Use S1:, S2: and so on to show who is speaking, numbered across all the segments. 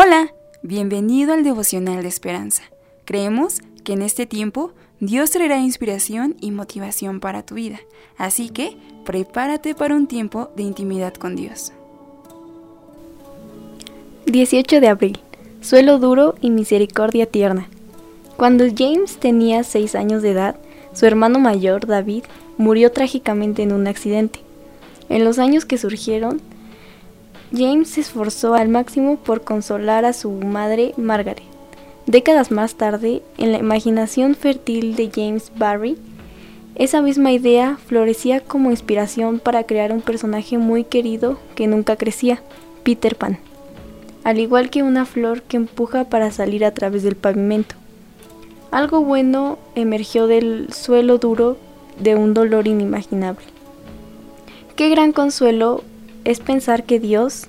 S1: Hola, bienvenido al devocional de esperanza. Creemos que en este tiempo Dios traerá inspiración y motivación para tu vida, así que prepárate para un tiempo de intimidad con Dios.
S2: 18 de abril. Suelo duro y misericordia tierna. Cuando James tenía 6 años de edad, su hermano mayor, David, murió trágicamente en un accidente. En los años que surgieron, James se esforzó al máximo por consolar a su madre Margaret. Décadas más tarde, en la imaginación fértil de James Barry, esa misma idea florecía como inspiración para crear un personaje muy querido que nunca crecía, Peter Pan, al igual que una flor que empuja para salir a través del pavimento. Algo bueno emergió del suelo duro de un dolor inimaginable. Qué gran consuelo es pensar que Dios,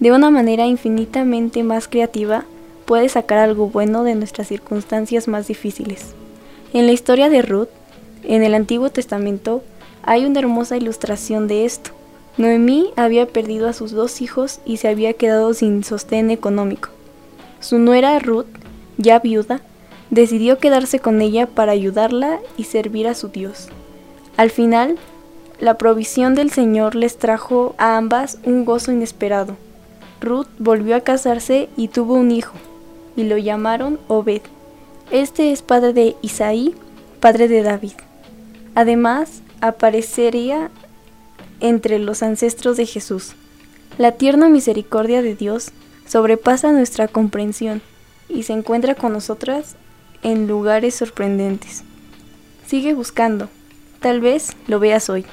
S2: de una manera infinitamente más creativa, puede sacar algo bueno de nuestras circunstancias más difíciles. En la historia de Ruth, en el Antiguo Testamento, hay una hermosa ilustración de esto. Noemí había perdido a sus dos hijos y se había quedado sin sostén económico. Su nuera Ruth, ya viuda, decidió quedarse con ella para ayudarla y servir a su Dios. Al final, la provisión del Señor les trajo a ambas un gozo inesperado. Ruth volvió a casarse y tuvo un hijo, y lo llamaron Obed. Este es padre de Isaí, padre de David. Además, aparecería entre los ancestros de Jesús. La tierna misericordia de Dios sobrepasa nuestra comprensión y se encuentra con nosotras en lugares sorprendentes. Sigue buscando, tal vez lo veas hoy.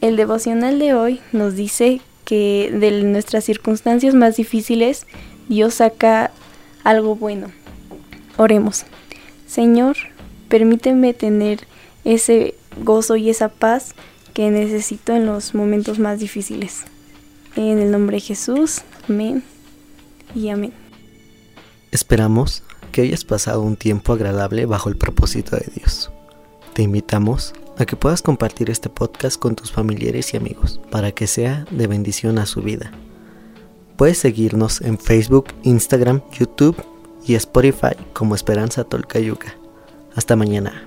S2: El devocional de hoy nos dice que de nuestras circunstancias más difíciles Dios saca algo bueno. Oremos. Señor, permíteme tener ese gozo y esa paz que necesito en los momentos más difíciles. En el nombre de Jesús, amén y amén.
S3: Esperamos que hayas pasado un tiempo agradable bajo el propósito de Dios. Te invitamos a que puedas compartir este podcast con tus familiares y amigos para que sea de bendición a su vida. Puedes seguirnos en Facebook, Instagram, YouTube y Spotify como Esperanza Tolcayuca. Hasta mañana.